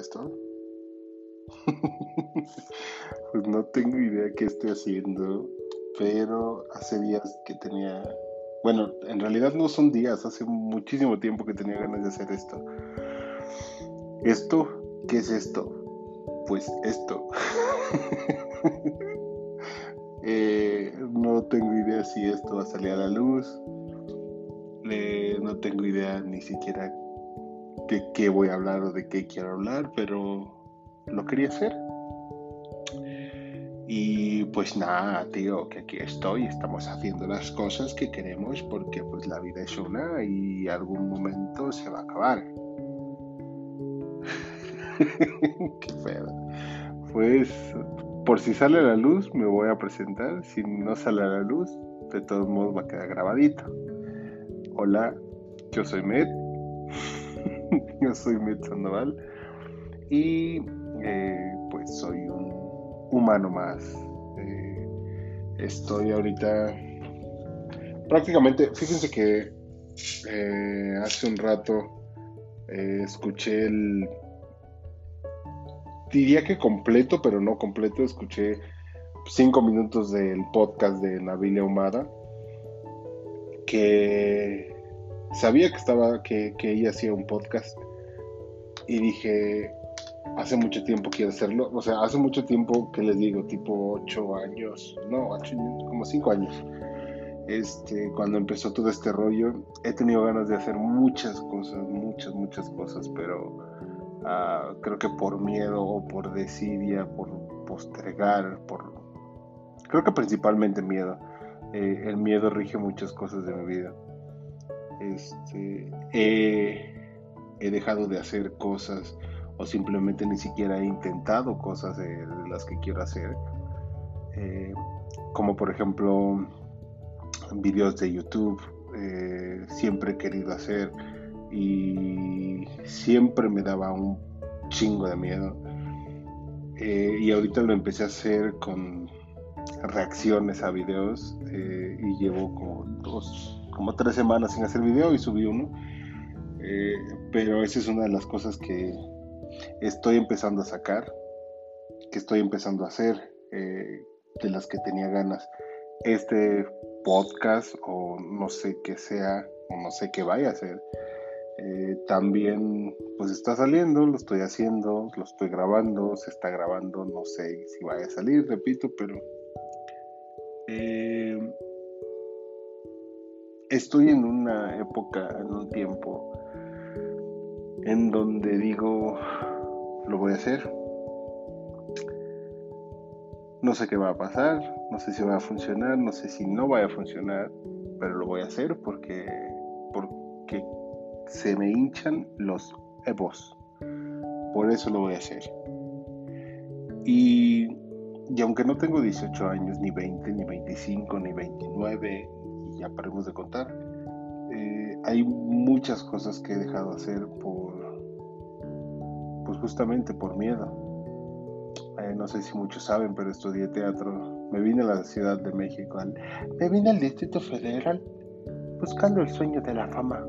esto? pues no tengo idea qué estoy haciendo, pero hace días que tenía, bueno, en realidad no son días, hace muchísimo tiempo que tenía ganas de hacer esto. ¿Esto? ¿Qué es esto? Pues esto. Eh, no tengo idea si esto va a salir a la luz. no tengo idea ni siquiera de qué voy a hablar o de qué quiero hablar, pero lo quería hacer. Y pues nada, tío, que aquí estoy, estamos haciendo las cosas que queremos porque pues la vida es una y algún momento se va a acabar. qué feo. Pues por si sale la luz me voy a presentar, si no sale la luz, de todos modos va a quedar grabadito. Hola, yo soy Met, yo soy Met Sandoval y eh, pues soy un humano más. Eh, estoy ahorita prácticamente, fíjense que eh, hace un rato escuché el, diría que completo, pero no completo, escuché cinco minutos del podcast de Nabilia Humada, que sabía que estaba, que, que ella hacía un podcast y dije, hace mucho tiempo quiero hacerlo. O sea, hace mucho tiempo que les digo, tipo ocho años, no, como cinco años. Este, cuando empezó todo este rollo, he tenido ganas de hacer muchas cosas, muchas, muchas cosas, pero uh, creo que por miedo o por desidia, por postergar, por... Creo que principalmente miedo. Eh, el miedo rige muchas cosas de mi vida. Este, he, dejado de hacer cosas o simplemente ni siquiera he intentado cosas de, las que quiero hacer. Eh, como por ejemplo videos de YouTube, eh, siempre he querido hacer y siempre me daba un chingo de miedo. Eh, y ahorita lo empecé a hacer con reacciones a videos y llevo como dos, como tres semanas sin hacer video y subí uno. pero esa es una de las cosas que, estoy empezando a sacar, que estoy empezando a hacer, eh, de las que tenía ganas. Este podcast o no sé qué sea o no sé qué vaya a ser. Eh, también pues está saliendo, lo estoy haciendo, lo estoy grabando, se está grabando, no sé si vaya a salir, repito, pero eh, estoy en una época, en un tiempo en donde digo, lo voy a hacer. No sé qué va a pasar, no sé si va a funcionar, no sé si no va a funcionar, pero lo voy a hacer porque, porque se me hinchan los egos. Por eso lo voy a hacer. Y, y, aunque no tengo 18 años, ni 20, ni 25, ni 29, y ya paremos de contar, eh, hay muchas cosas que he dejado de hacer por pues justamente por miedo. Eh, no sé si muchos saben, pero estudié teatro. Me vine a la Ciudad de México, me vine al Distrito Federal buscando el sueño de la fama,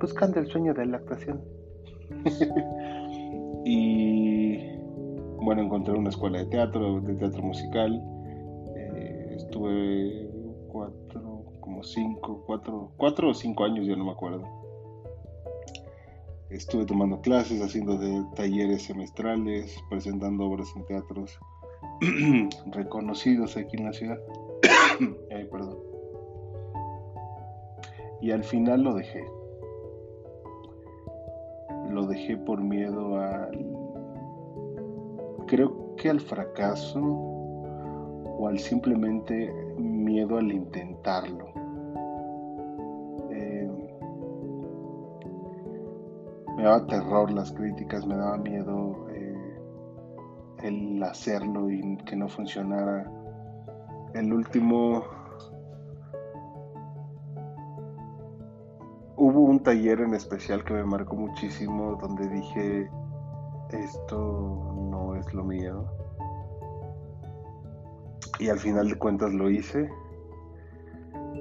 buscando el sueño de la actuación. y bueno, encontré una escuela de teatro, de teatro musical. Eh, estuve cuatro, como cinco, cuatro, cuatro o cinco años, ya no me acuerdo Estuve tomando clases, haciendo de talleres semestrales, presentando obras en teatros reconocidos aquí en la ciudad. Ay, perdón. Y al final lo dejé. Lo dejé por miedo al... Creo que al fracaso o al simplemente miedo al intentarlo. Me daba terror las críticas, me daba miedo eh, el hacerlo y que no funcionara. El último... Hubo un taller en especial que me marcó muchísimo donde dije, esto no es lo mío. Y al final de cuentas lo hice.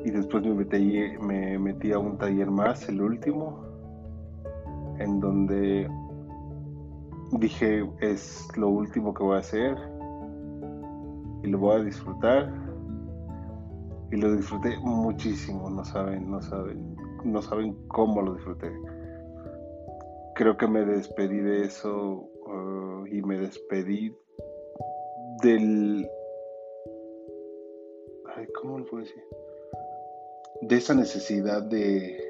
Y después me metí, me metí a un taller más, el último, en donde dije, es lo último que voy a hacer y lo voy a disfrutar. Y lo disfruté muchísimo, no saben, no saben, no saben cómo lo disfruté. Creo que me despedí de eso uh, y me despedí del... Ay, ¿Cómo lo puedo decir? De esa necesidad de,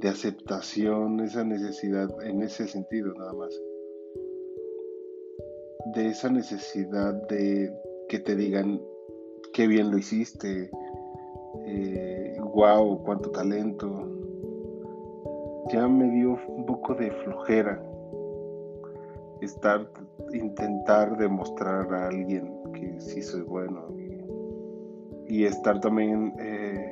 de aceptación, esa necesidad en ese sentido nada más. De esa necesidad de que te digan qué bien lo hiciste, wow, eh, cuánto talento. Ya me dio un poco de flojera estar, intentar demostrar a alguien que sí soy bueno y, estar también eh,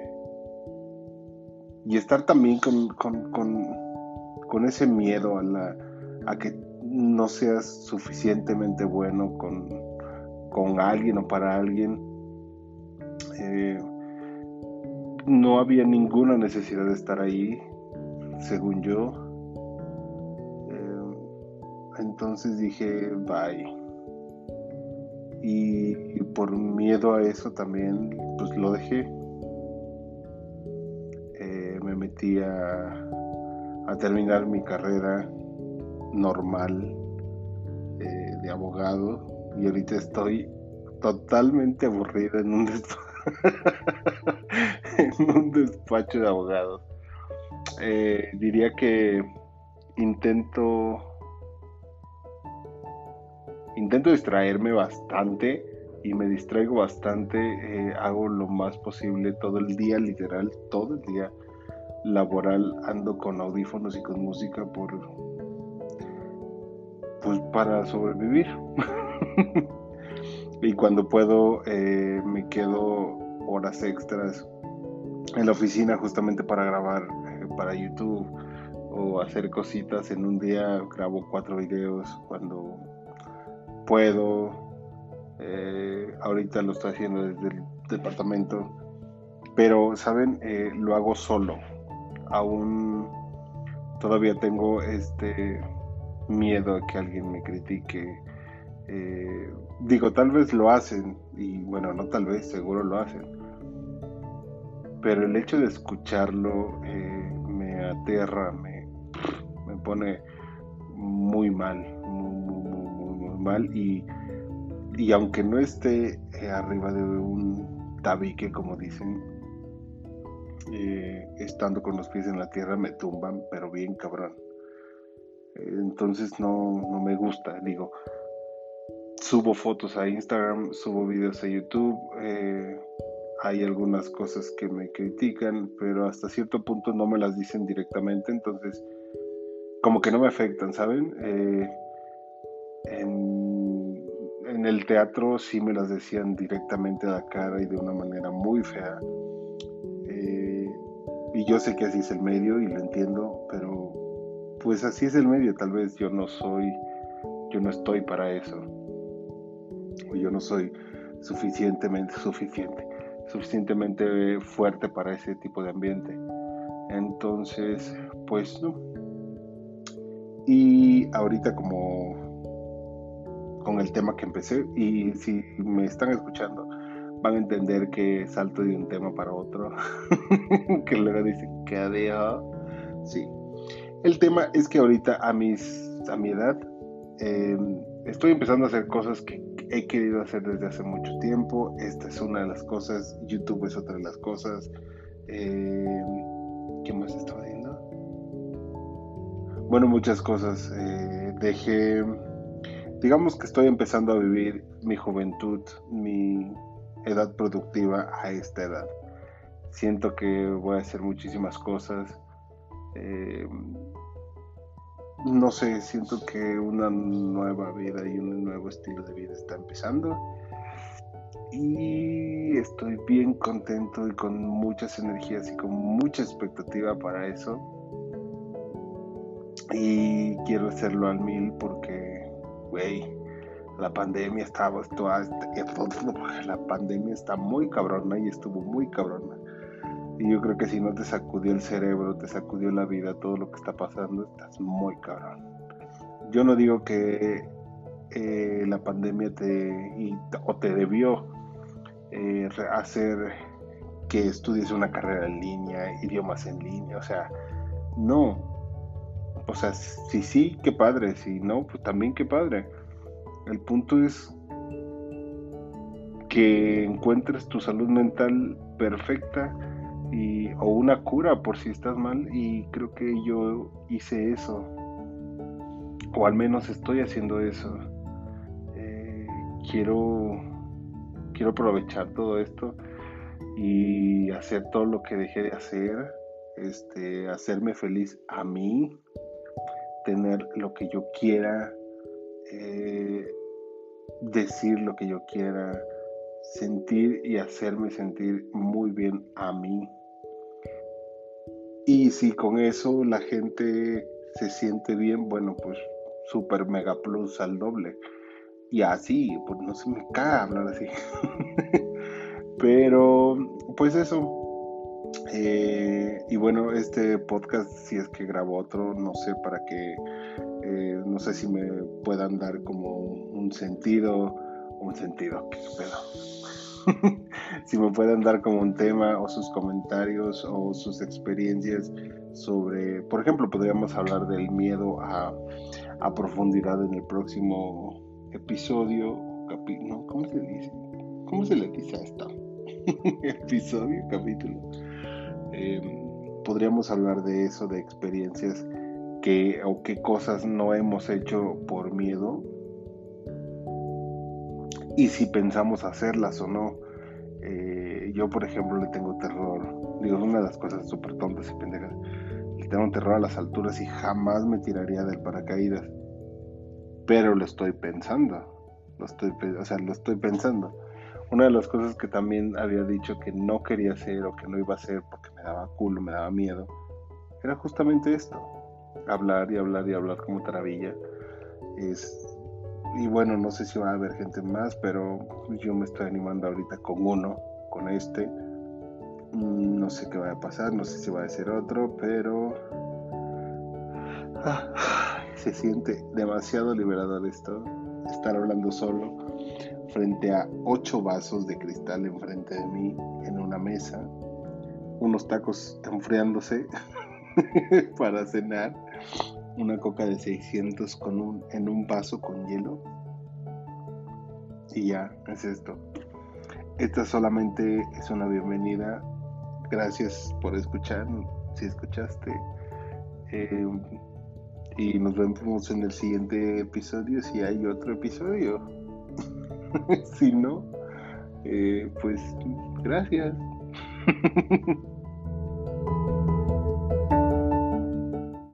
y estar también con, con, ese miedo a, la, a que no seas suficientemente bueno con, con alguien o para alguien. Eh, no había ninguna necesidad de estar ahí, según yo. Eh, entonces dije, bye. Y por miedo a eso también, pues lo dejé a, terminar mi carrera normal eh, de abogado y ahorita estoy totalmente aburrido en un, en un despacho de abogados. Eh, diría que intento intento distraerme bastante y me distraigo bastante, eh, hago lo más posible todo el día, literal, todo el día laboral ando con audífonos y con música por pues para sobrevivir. Y cuando puedo eh, me quedo horas extras en la oficina justamente para grabar eh, para YouTube o hacer cositas. En un día grabo cuatro videos cuando puedo. Eh, ahorita lo estoy haciendo desde el departamento. Pero saben lo hago solo aún todavía tengo este miedo a que alguien me critique. Eh, digo, tal vez lo hacen, y bueno, no tal vez, seguro lo hacen. Pero el hecho de escucharlo eh, me aterra, me, me, pone muy mal, muy, muy, muy, mal. Y, y, aunque no esté eh, arriba de un tabique, como dicen, eh, estando con los pies en la tierra me tumban, pero bien cabrón. entonces no, no me gusta, digo, subo fotos a Instagram, subo videos a YouTube, eh, hay algunas cosas que me critican, pero hasta cierto punto no me las dicen directamente, entonces como que no me afectan, ¿saben? Eh, en, en, el teatro sí me las decían directamente a la cara y de una manera muy fea. Y yo sé que así es el medio y lo entiendo, pero pues así es el medio. Tal vez yo no soy, yo no estoy para eso. Yo no soy suficientemente suficiente, suficientemente fuerte para ese tipo de ambiente. Entonces, pues no. Y ahorita como con el tema que empecé, y si me están escuchando, van a entender que salto de un tema para otro, que luego dicen que adiós. Sí. El tema es que ahorita a, mis, a mi edad em, estoy empezando a hacer cosas que he querido hacer desde hace mucho tiempo. Esta es una de las cosas, YouTube es otra de las cosas. Em, ¿Qué más estaba haciendo? Bueno, muchas cosas. Eh, dejé, digamos que estoy empezando a vivir mi juventud, mi edad productiva a esta edad. Siento que voy a hacer muchísimas cosas. Eh, no sé, siento que una nueva vida y un nuevo estilo de vida está empezando. Y estoy bien contento y con muchas energías y con mucha expectativa para eso. Y quiero hacerlo al mil porque, güey, la pandemia estaba, la pandemia está muy cabrona y estuvo muy cabrona. Y yo creo que si no te sacudió el cerebro, te sacudió la vida, todo lo que está pasando, estás muy cabrón. yo no digo que eh, la pandemia te, o te debió eh, hacer que estudies una carrera en línea, idiomas en línea, o sea, no. O sea, si sí, qué padre, si no, pues también qué padre. El punto es que encuentres tu salud mental perfecta y, o una cura por si estás mal y creo que yo hice eso o al menos estoy haciendo eso. Eh, quiero quiero aprovechar todo esto y hacer todo lo que dejé de hacer este hacerme feliz a mí tener lo que yo quiera eh, decir lo que yo quiera sentir y hacerme sentir muy bien a mí. Y si con eso la gente se siente bien, bueno, pues super mega plus al doble. Y así, pues no se me caga hablar así. Pero, pues eso. Eh, y bueno, este podcast, si es que grabo otro, no sé para qué, eh, no sé si me puedan dar como un sentido, un sentido, qué pedo si me pueden dar como un tema o sus comentarios o sus experiencias sobre, por ejemplo, podríamos hablar del miedo a, profundidad en el próximo episodio, no, ¿cómo se dice? ¿Cómo se le dice a esto? episodio, capítulo. Em, podríamos hablar de eso, de experiencias que o qué cosas no hemos hecho por miedo y si pensamos hacerlas o no. Eh, yo, por ejemplo, le tengo terror. Digo, es una de las cosas súper tontas y pendejas. Le tengo terror a las alturas y jamás me tiraría del paracaídas. Pero lo estoy pensando. Lo estoy, o sea, lo estoy pensando. Una de las cosas que también había dicho que no quería hacer o que no iba a hacer porque me daba culo, me daba miedo, era justamente esto. Hablar y hablar y hablar como taravilla. Es y bueno, no sé si va a haber gente más, pero yo me estoy animando ahorita con uno, con este. Mm, no sé qué va a pasar, no sé si va a ser otro, pero ah, se siente demasiado liberador esto, estar hablando solo frente a ocho vasos de cristal enfrente de mí en una mesa, unos tacos enfriándose para cenar una coca de 600 con un, en un vaso con hielo. Y ya, es esto. Esta solamente es una bienvenida. Gracias por escuchar, si escuchaste. Eh, y nos vemos en el siguiente episodio si hay otro episodio. si no, eh, pues gracias.